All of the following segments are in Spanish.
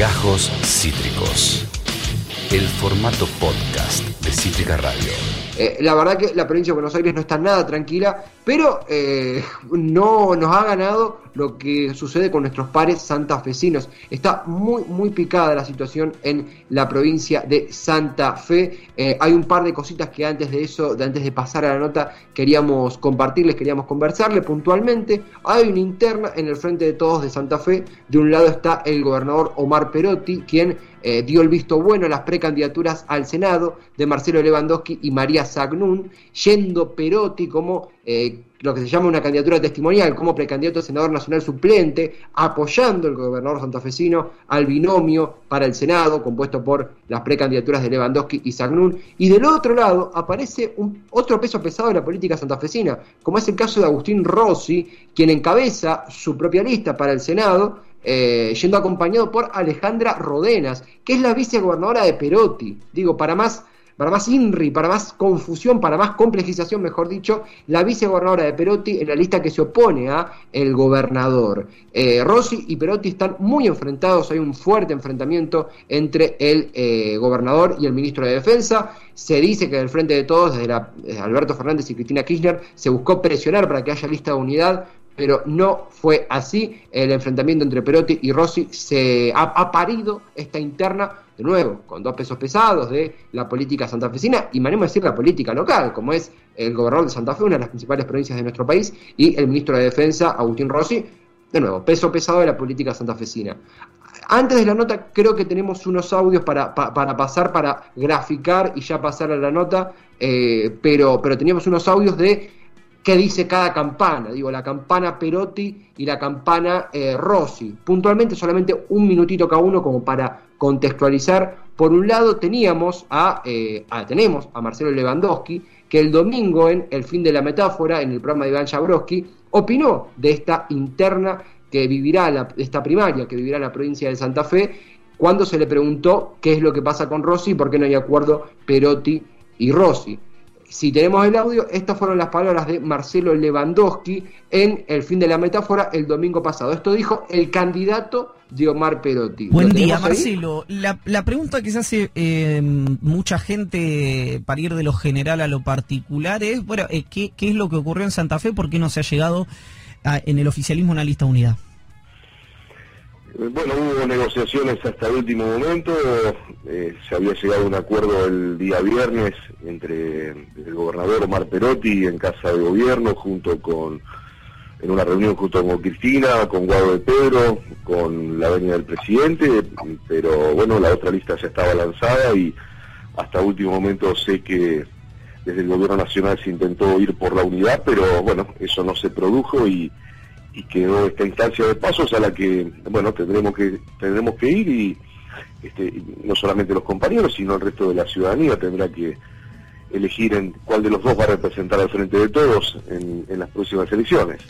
Gajos Cítricos. El formato podcast de Cítrica Radio. Eh, la verdad que la provincia de Buenos Aires no está nada tranquila, pero eh, no nos ha ganado lo que sucede con nuestros pares santafesinos. Está muy, muy picada la situación en la provincia de Santa Fe. Eh, hay un par de cositas que antes de eso, antes de pasar a la nota, queríamos compartirles, queríamos conversarles puntualmente. Hay una interna en el frente de todos de Santa Fe. De un lado está el gobernador Omar Perotti, quien eh, dio el visto bueno a las precandidaturas al Senado de Marcelo Lewandowski y María Sagnún, yendo Perotti como eh, lo que se llama una candidatura testimonial, como precandidato a senador nacional suplente, apoyando el gobernador santafesino al binomio para el Senado, compuesto por las precandidaturas de Lewandowski y Sagnún. Y del otro lado aparece un, otro peso pesado de la política santafesina, como es el caso de Agustín Rossi, quien encabeza su propia lista para el Senado eh, yendo acompañado por Alejandra Rodenas, que es la vicegobernadora de Perotti. Digo, para más, para más INRI, para más confusión, para más complejización, mejor dicho, la vicegobernadora de Perotti en la lista que se opone a el gobernador. Eh, Rossi y Perotti están muy enfrentados, hay un fuerte enfrentamiento entre el eh, gobernador y el ministro de Defensa. Se dice que del frente de todos, desde, desde Alberto Fernández y Cristina Kirchner, se buscó presionar para que haya lista de unidad pero no fue así. El enfrentamiento entre Perotti y Rossi se ha, parido esta interna, de nuevo, con dos pesos pesados de la política santafesina y a decir la política local, como es el gobernador de Santa Fe, una de las principales provincias de nuestro país, y el ministro de Defensa, Agustín Rossi, de nuevo, peso pesado de la política santafesina. Antes de la nota, creo que tenemos unos audios para, para pasar, para graficar y ya pasar a la nota, eh, pero, pero teníamos unos audios de qué dice cada campana. Digo, la campana Perotti y la campana eh, Rossi. Puntualmente solamente un minutito cada uno como para contextualizar. Por un lado teníamos a, eh, tenemos a Marcelo Lewandowski, que el domingo en El fin de la metáfora, en el programa de Iván Jabrowski, opinó de esta interna que vivirá, la, esta primaria que vivirá la provincia de Santa Fe, cuando se le preguntó qué es lo que pasa con Rossi y por qué no hay acuerdo Perotti y Rossi si tenemos el audio, estas fueron las palabras de Marcelo Lewandowski en El fin de la metáfora el domingo pasado. Esto dijo el candidato de Omar Perotti. Buen día, Marcelo. La, pregunta que se hace eh, mucha gente para ir de lo general a lo particular es, bueno, eh, ¿qué, ¿qué, es lo que ocurrió en Santa Fe? ¿Por qué no se ha llegado en el oficialismo a una lista unidad? Bueno, hubo negociaciones hasta el último momento, eh, se había llegado a un acuerdo el día viernes entre el gobernador Omar Perotti en Casa de Gobierno, junto con, en una reunión junto con Cristina, con Guado de Pedro, con la venia del presidente, pero bueno, la otra lista ya estaba lanzada y hasta último momento sé que desde el gobierno nacional se intentó ir por la unidad, pero bueno, eso no se produjo y y quedó esta instancia de pasos a la que bueno tendremos que tendremos que ir y este, no solamente los compañeros sino el resto de la ciudadanía tendrá que elegir en cuál de los dos va a representar al frente de todos en, las próximas elecciones.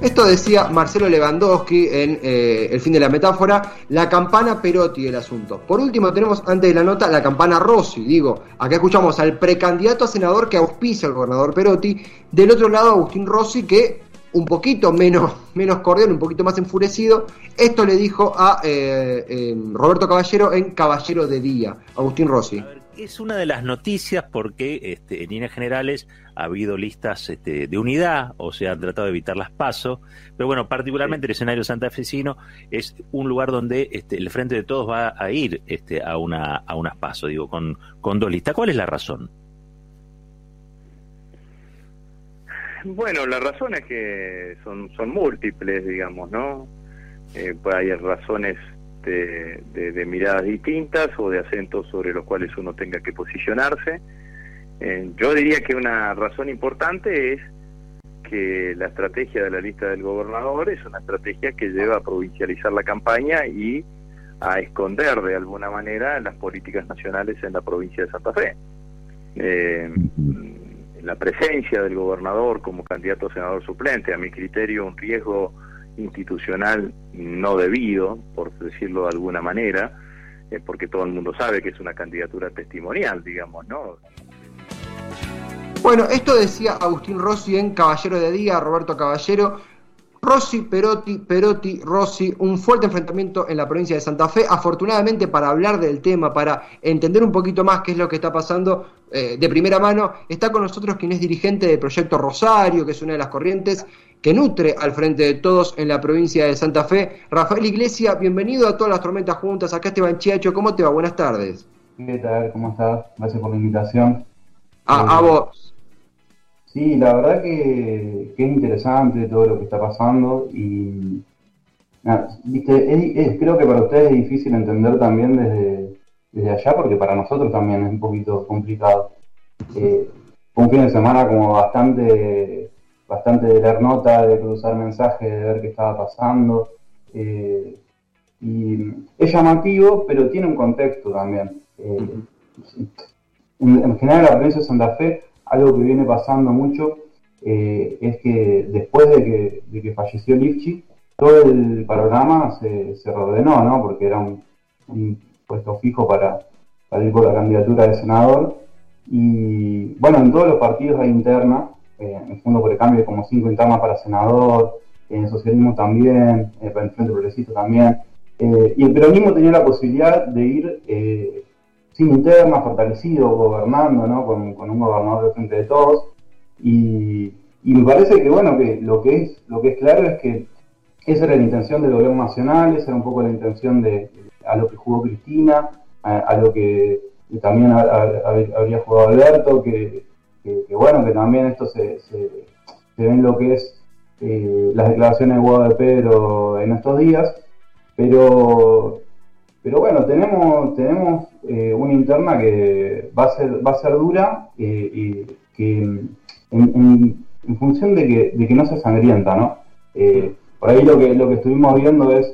Esto decía Marcelo Lewandowski en eh, El fin de la metáfora, la campana Perotti del asunto. Por último tenemos antes de la nota la campana Rossi, digo, acá escuchamos al precandidato a senador que auspicia al gobernador Perotti, del otro lado Agustín Rossi que un poquito menos, menos cordial, un poquito más enfurecido. Esto le dijo a eh, eh, Roberto Caballero en Caballero de Día, Agustín Rossi. es una de las noticias porque este, en líneas generales ha habido listas este, de unidad, o sea, han tratado de evitar las pasos, pero bueno, particularmente el escenario santafesino es un lugar donde este, el Frente de Todos va a ir este, a, una, a unas pasos, digo, con, con dos listas. ¿Cuál es la razón? Bueno, las razones que son, son múltiples, digamos, ¿no? Eh, pues hay razones de, de, miradas distintas o de acentos sobre los cuales uno tenga que posicionarse. Eh, yo diría que una razón importante es que la estrategia de la lista del gobernador es una estrategia que lleva a provincializar la campaña y a esconder de alguna manera las políticas nacionales en la provincia de Santa Fe. Eh, la presencia del gobernador como candidato a senador suplente, a mi criterio un riesgo institucional no debido, por decirlo de alguna manera, eh, porque todo el mundo sabe que es una candidatura testimonial, digamos, ¿no? Bueno, esto decía Agustín Rossi en Caballero de Día, Roberto Caballero. Rossi, Perotti, Perotti, Rossi, un fuerte enfrentamiento en la provincia de Santa Fe. Afortunadamente, para hablar del tema, para entender un poquito más qué es lo que está pasando eh, de primera mano, está con nosotros quien es dirigente del proyecto Rosario, que es una de las corrientes que nutre al frente de todos en la provincia de Santa Fe. Rafael Iglesia, bienvenido a todas las tormentas juntas. Acá Esteban Chiacho, ¿cómo te va? Buenas tardes. ¿Qué tal? ¿Cómo estás? Gracias por la invitación. A, a vos. Sí, la verdad que, que es interesante todo lo que está pasando y nada, viste, es- es- creo que para ustedes es difícil entender también desde, desde allá porque para nosotros también es un poquito complicado. Eh, un fin de semana como bastante, bastante de leer nota, de cruzar mensajes, de ver qué estaba pasando. eh, y es llamativo, pero tiene un contexto también. Eh, en, en general, en la provincia de Santa Fe, algo que viene pasando mucho eh, es que después de que, falleció Lifchi, todo el panorama se, se reordenó, ¿no? Porque era un, puesto fijo para, para ir por la candidatura de senador. Y bueno, en todos los partidos hay interna, eh, en Fondo por el Cambio hay como cinco internas para senador, en el socialismo también, eh, para el Frente Progresista también. Eh, y el peronismo tenía la posibilidad de ir eh, sin interna, fortalecido, gobernando, ¿no? Con, un gobernador de frente de todos. Y, me parece que, bueno, que lo que es, lo que es claro es que esa era la intención del gobierno nacional, esa era un poco la intención de a lo que jugó Cristina, a, a lo que también ha- habría jugado Alberto, que, que- que, bueno, que también esto se, se, se ve en lo que es eh, las declaraciones de Guado de Pedro en estos días, pero pero bueno, tenemos, tenemos eh, una interna que va a ser, va a ser dura eh, y que en, en- función de que, no se sangrienta, ¿no? Eh, por ahí lo que, lo que estuvimos viendo es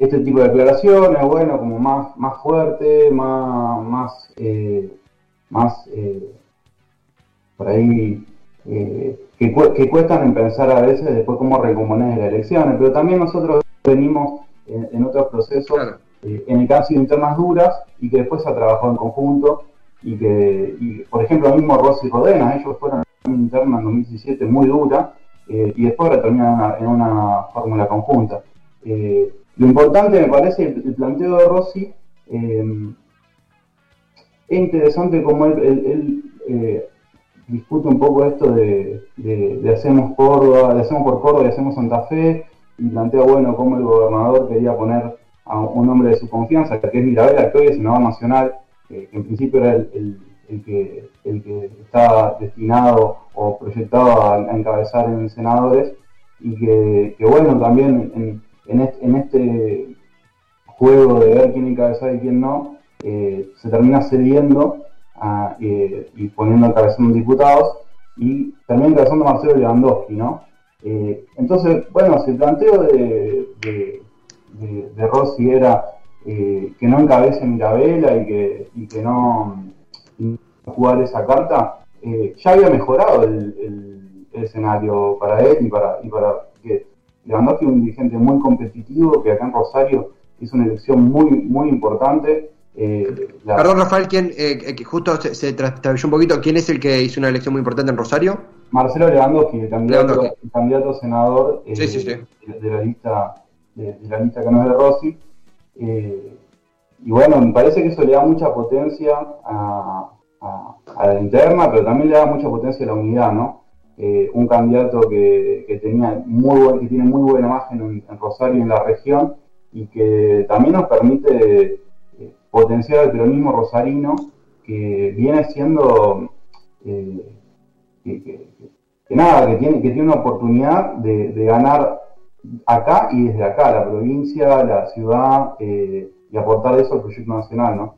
este tipo de declaraciones, bueno, como más, más fuerte, más, más, más por ahí que, cu- que cuestan en pensar a veces después cómo recomponer las elecciones, pero también nosotros venimos en, otros procesos. Eh, en el sido internas duras y que después se ha trabajado en conjunto y que, por ejemplo, lo mismo Rossi y Rodena, ellos fueron una interna en 2017 muy dura eh, y después ahora en una, en fórmula conjunta. Eh, lo importante me parece el, planteo de Rossi, es interesante como él, él- discute un poco esto de, de- de hacemos Córdoba, de hacemos por Córdoba y hacemos Santa Fe, y plantea, bueno, cómo el gobernador quería poner a un hombre de su confianza, que es Mirabella, que hoy es senador nacional, que en principio era el, el- que, el que estaba destinado o proyectado a, a encabezar en senadores, y que, bueno, también en, en este, juego de ver quién encabezar y quién no, eh, se termina cediendo a, eh, y poniendo encabezando diputados, y termina encabezando Marcelo Lewandowski, ¿no? Eh, entonces, bueno, si el planteo de, de- de Rossi era eh, que no encabece Mirabella y que, y que no y jugar esa carta, eh, ya había mejorado el, el- el escenario para él y para, y para que Lewandowski es un dirigente muy competitivo que acá en Rosario hizo una elección muy, muy importante. eh, la- Perdón, Rafael, ¿quién, eh, eh, que justo se, se trastabilló un poquito, ¿quién es el que hizo una elección muy importante en Rosario? Marcelo Lewandowski, el candidato, Lewandowski. el candidato a senador eh, Sí, sí, sí. De, de la lista de, la lista que no es de Rossi. Eh, y bueno, me parece que eso le da mucha potencia a, a- a la interna, pero también le da mucha potencia a la unidad, ¿no? Eh, un candidato que, que tenía muy buen- que tiene muy buena imagen en, Rosario y en la región y que también nos permite eh, potenciar el peronismo rosarino que viene siendo que, que- nada, que tiene, que tiene una oportunidad de ganar acá y desde acá, la provincia, la ciudad, eh, y aportar eso al proyecto nacional, ¿no?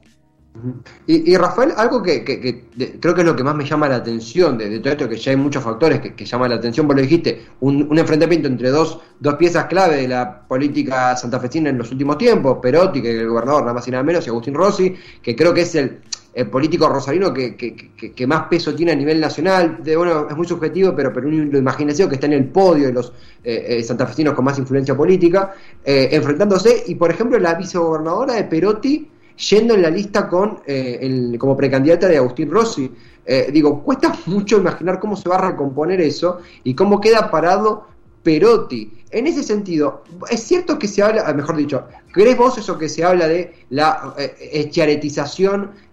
Y, y, Rafael, algo que, que- que creo que es lo que más me llama la atención de, de todo esto, que ya hay muchos factores que, que llaman la atención, vos lo dijiste, un, un enfrentamiento entre dos, dos piezas clave de la política santafesina en los últimos tiempos, Perotti, que es el gobernador nada más y nada menos, y Agustín Rossi, que creo que es el, el político rosarino que, que- que- más peso tiene a nivel nacional, de, bueno, es muy subjetivo, pero, pero uno imaginación que está en el podio de los eh, eh, santafesinos con más influencia política, eh, enfrentándose, y por ejemplo la vicegobernadora de Perotti, yendo en la lista con eh, como precandidata de Agustín Rossi. Eh, digo, cuesta mucho imaginar cómo se va a recomponer eso y cómo queda parado Perotti. En ese sentido, es cierto que se habla, ah, mejor dicho, ¿crees vos eso que se habla de la eh,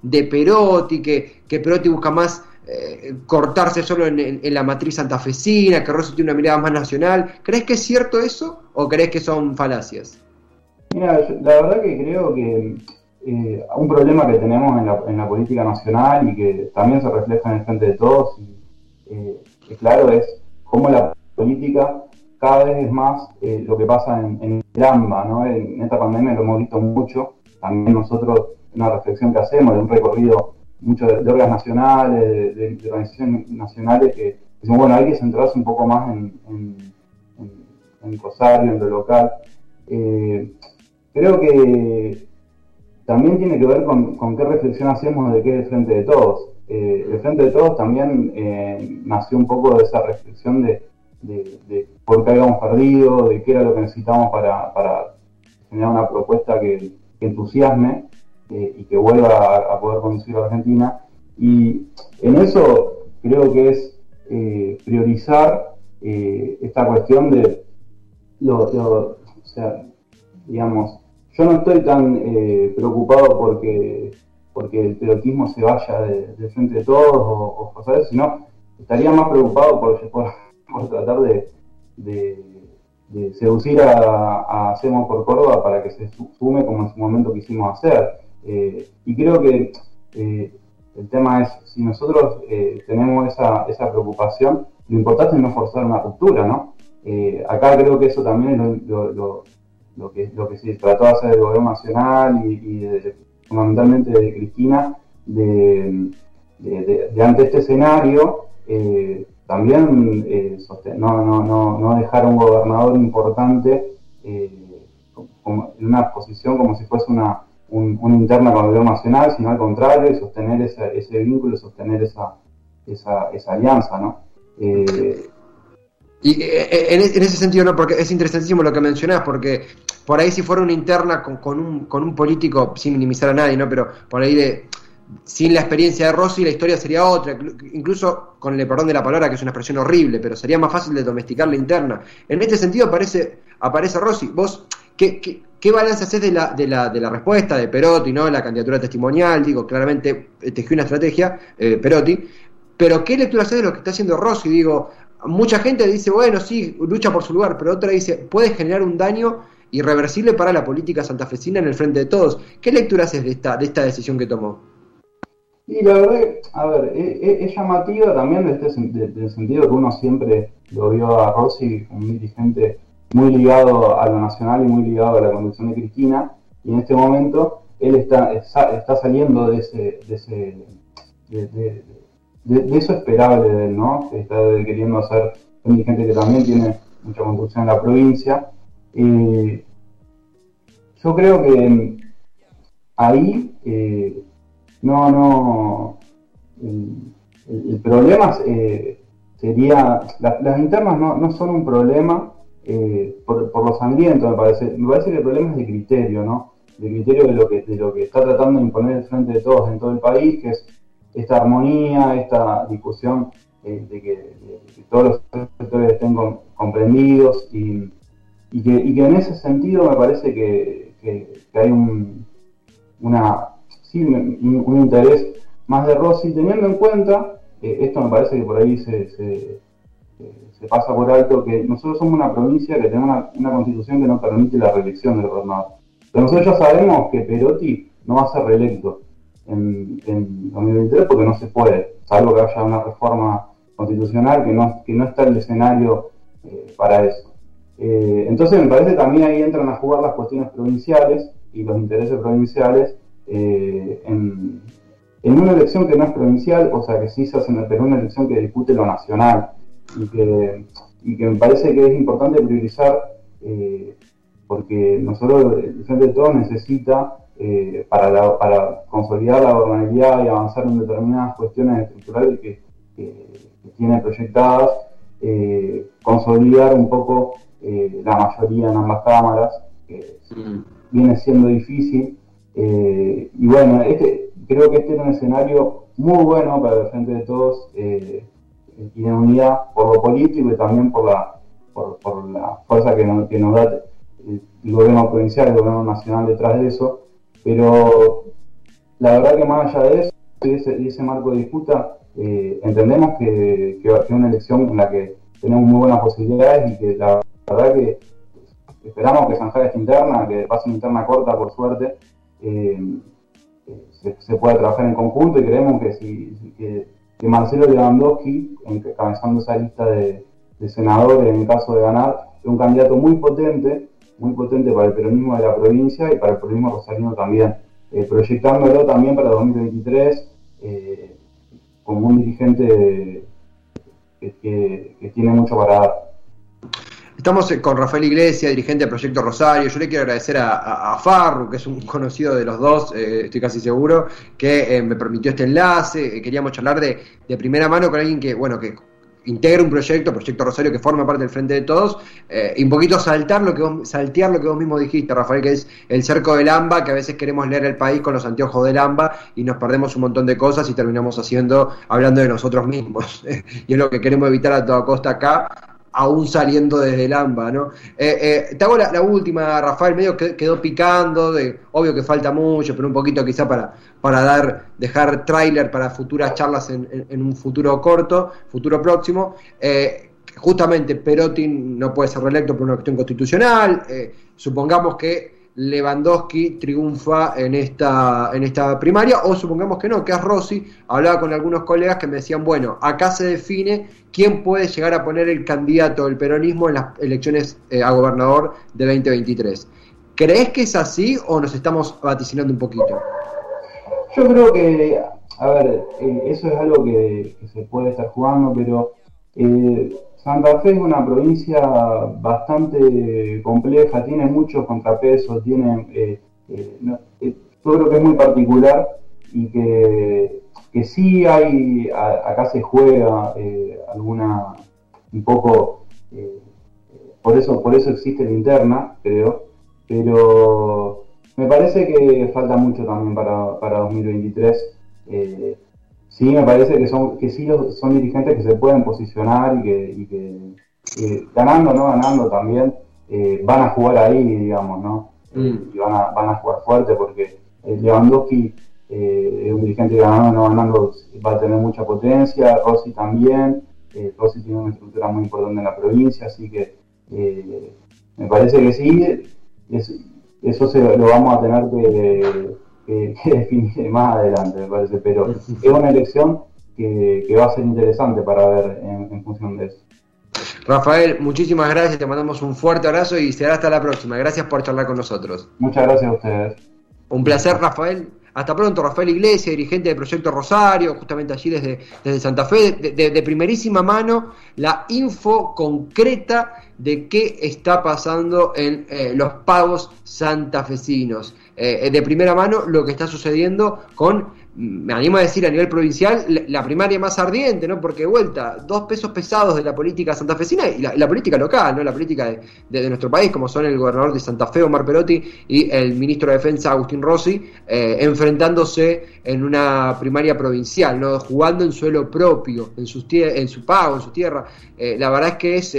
de Perotti, que, que Perotti busca más eh, cortarse solo en, la matriz santafesina, que Rossi tiene una mirada más nacional? ¿Crees que es cierto eso o crees que son falacias? Mira, la verdad que creo que eh, un problema que tenemos en la, política nacional y que también se refleja en el frente de todos, y, eh, claro, es cómo la política cada vez es más eh, lo que pasa en, AMBA, ¿no? En esta pandemia lo hemos visto mucho, también nosotros, una reflexión que hacemos de un recorrido mucho de, órganos nacionales, de, organizaciones nacionales, que decimos, bueno, hay que centrarse un poco más en, en, en Rosario, en lo local. Eh, creo que también tiene que ver con, qué reflexión hacemos de qué es el Frente de Todos. Eh, el Frente de Todos también nació un poco de esa reflexión de, de, por qué habíamos perdido, de qué era lo que necesitábamos para, generar una propuesta que, entusiasme eh, y que vuelva a, poder conducir a Argentina. Y en eso creo que es priorizar esta cuestión de lo, o sea, digamos, yo no estoy tan eh, preocupado porque, porque el perotismo se vaya de, frente de todos o, cosas así, sino estaría más preocupado por, tratar de, seducir a, Hacemos por Córdoba para que se sume como en su momento quisimos hacer. Eh, y creo que eh, el tema es, si nosotros tenemos esa, preocupación, lo importante es no forzar una ruptura, ¿no? acá creo que eso también es lo, que, lo que se trató de hacer el gobierno nacional y, fundamentalmente de Cristina, de, ante este escenario, eh, también eh, no, no, no, no, dejar a un gobernador importante eh, en una posición como si fuese una, una interna con el gobierno nacional, sino al contrario, sostener ese, ese vínculo, sostener esa, esa, esa alianza, ¿no? Y en, ese sentido no, porque es interesantísimo lo que mencionás, porque por ahí si fuera una interna con, con, un, con un político, sin minimizar a nadie, ¿no? Pero por ahí de sin la experiencia de Rossi la historia sería otra, incluso con el perdón de la palabra, que es una expresión horrible, pero sería más fácil de domesticar la interna. En este sentido aparece, aparece Rossi. Vos, ¿qué, qué, balance haces de la, de, la, de la respuesta de Perotti, ¿no? La candidatura testimonial, digo, claramente eh, tejió una estrategia, eh, Perotti, pero ¿qué lectura haces de lo que está haciendo Rossi? Digo, mucha gente dice, bueno, sí, lucha por su lugar, pero otra dice, puede generar un daño irreversible para la política santafesina en el frente de todos. ¿Qué lectura haces de esta, de esta decisión que tomó? Y la verdad, a ver, es, llamativa también desde este el sentido que uno siempre lo vio a Rossi, un dirigente muy ligado a lo nacional y muy ligado a la conducción de Cristina, y en este momento él está, está saliendo de ese, de, ese de, eso esperable de él, ¿no? Está queriendo ser un dirigente que también tiene mucha construcción en la provincia, eh, yo creo que ahí eh, no, no, el, problema eh, sería, las internas no, son un problema por, por, lo sangriento, me parece. Me parece que el problema es de criterio, ¿no? De criterio de lo que, de lo que está tratando de imponer el frente de todos en todo el país, que es esta armonía, esta discusión de, que, todos los sectores estén comprendidos y y que, y que en ese sentido me parece que, hay un, una, sí, un, interés más de Rossi, teniendo en cuenta, eh, esto me parece que por ahí se, se, pasa por alto, que nosotros somos una provincia que tiene una, constitución que no permite la reelección del gobernador. Pero nosotros ya sabemos que Perotti no va a ser reelecto en, en 2023 porque no se puede, salvo que haya una reforma constitucional que no, que no está el escenario eh, para eso. Eh, entonces me parece que también ahí entran a jugar las cuestiones provinciales y los intereses provinciales eh, en, una elección que no es provincial, o sea que sí se hace en el Perú una elección que discute lo nacional y que, me parece que es importante priorizar eh, porque nosotros, el Frente de Todos necesita para, para consolidar la gobernabilidad y avanzar en determinadas cuestiones estructurales que, que tiene proyectadas, consolidar un poco eh, la mayoría en ambas cámaras, que mm. viene siendo difícil. Eh, y bueno, este, creo que este es un escenario muy bueno para el frente de todos eh, y de unidad por lo político y también por la, por, por la fuerza que, nos da el gobierno provincial, el gobierno nacional detrás de eso, pero la verdad que más allá de eso, de ese, marco de disputa, eh, entendemos que, que, es una elección en la que tenemos muy buenas posibilidades y que la verdad que esperamos que zanjar esta interna, que pase una interna corta por suerte, eh, se, pueda trabajar en conjunto y creemos que si que, Marcelo Lewandowski, encabezando esa lista de, senadores en caso de ganar, es un candidato muy potente, muy potente para el peronismo de la provincia y para el peronismo rosarino también, eh, proyectándolo también para 2023 eh, como un dirigente que, tiene mucho para dar. Estamos con Rafael Iglesias, dirigente del Proyecto Rosario. Yo le quiero agradecer a, Farru, que es un conocido de los dos, eh, estoy casi seguro, que me permitió este enlace. queríamos charlar de, de, primera mano con alguien que, bueno, que integra un proyecto, Proyecto Rosario, que forma parte del Frente de Todos, eh, y un poquito saltar lo que vos, saltear lo que vos mismo dijiste, Rafael, que es el cerco del AMBA, que a veces queremos leer el país con los anteojos del AMBA y nos perdemos un montón de cosas y terminamos haciendo, hablando de nosotros mismos. y es lo que queremos evitar a toda costa acá, aún saliendo desde el AMBA, ¿no? Eh, eh, te hago la, última, Rafael, medio que quedó picando, obvio que falta mucho, pero un poquito quizá para, para dar, dejar tráiler para futuras charlas en, un futuro corto, futuro próximo. Eh, justamente Perotti no puede ser reelecto por una cuestión constitucional, supongamos que Lewandowski triunfa en esta, en esta primaria, o supongamos que no, que es Rossi, hablaba con algunos colegas que me decían, bueno, acá se define quién puede llegar a poner el candidato del peronismo en las elecciones eh, a gobernador de 2023. ¿Crees que es así o nos estamos vaticinando un poquito? Yo creo que, a ver, eh, eso es algo que, se puede estar jugando, pero eh, Santa Fe es una provincia bastante compleja, tiene muchos contrapesos, tiene, eh, eh, eh, yo creo que es muy particular y que, que sí hay, acá se juega alguna, un poco, por eso, por eso existe la interna, creo, pero me parece que falta mucho también para, para 2023 sí me parece que son que sí son dirigentes que se pueden posicionar y que, ganando no ganando también eh, van a jugar ahí digamos no mm. y van a, van a jugar fuerte porque Lewandowski eh, es un dirigente que ganando no ganando va a tener mucha potencia Rossi también eh, Rossi tiene una estructura muy importante en la provincia así que me parece que sí eso se, lo vamos a tener que que, definiré más adelante, me parece, pero es una elección que, va a ser interesante para ver en, función de eso. Rafael, muchísimas gracias, te mandamos un fuerte abrazo y será hasta la próxima. Gracias por charlar con nosotros. Muchas gracias a ustedes. Un placer, Rafael. Hasta pronto, Rafael Iglesias, dirigente del Proyecto Rosario, justamente allí desde, desde Santa Fe, de, primerísima mano, la info concreta de qué está pasando en eh, los pagos santafesinos. Eh, de primera mano lo que está sucediendo con, me animo a decir a nivel provincial, la, primaria más ardiente, ¿no? Porque vuelta, dos pesos pesados de la política santafesina y la, política local, ¿no? La política de, nuestro país, como son el gobernador de Santa Fe, Omar Perotti, y el ministro de Defensa, Agustín Rossi, eh, enfrentándose en una primaria provincial, ¿no? Jugando en suelo propio, en, sus en su pago, en su tierra. Eh, la verdad es que es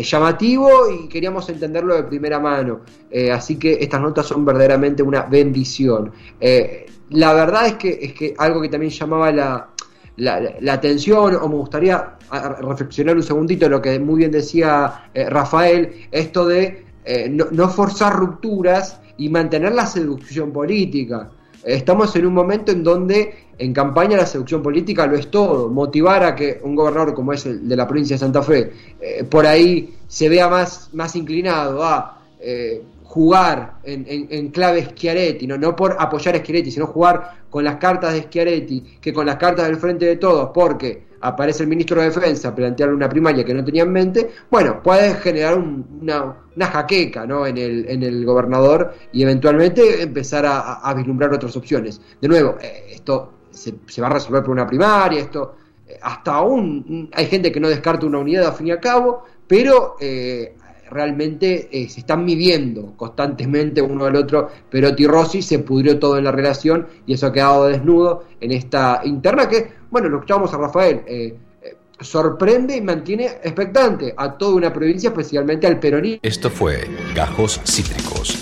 llamativo y queríamos entenderlo de primera mano. Eh, así que estas notas son verdaderamente una bendición. Eh, la verdad es que, es que algo que también llamaba la, la, atención, o me gustaría reflexionar un segundito lo que muy bien decía eh, Rafael, esto de no forzar rupturas y mantener la seducción política. Estamos en un momento en donde en campaña la seducción política lo es todo. Motivar a que un gobernador como es el de la provincia de Santa Fe, eh, por ahí se vea más, más inclinado a eh, jugar en, en, clave Schiaretti, ¿no? no por apoyar a Schiaretti, sino jugar con las cartas de Schiaretti que con las cartas del Frente de Todos, porque aparece el ministro de Defensa a plantear una primaria que no tenía en mente, bueno, puede generar una, una, jaqueca ¿no? en, el, en el gobernador y eventualmente empezar a, vislumbrar otras opciones. De nuevo, eh, esto se, va a resolver por una primaria, esto eh, hasta aún hay gente que no descarta una unidad a fin y a cabo, pero eh, realmente eh, se están midiendo constantemente uno al otro. pero y Rossi se pudrió todo en la relación y eso ha quedado desnudo en esta interna que, bueno, lo escuchábamos a Rafael, eh, eh, sorprende y mantiene expectante a toda una provincia, especialmente al peronismo. Esto fue Gajos Cítricos.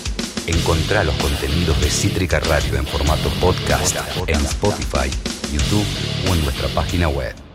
Encontrá los contenidos de Cítrica Radio en formato podcast en Spotify, YouTube o en nuestra página web.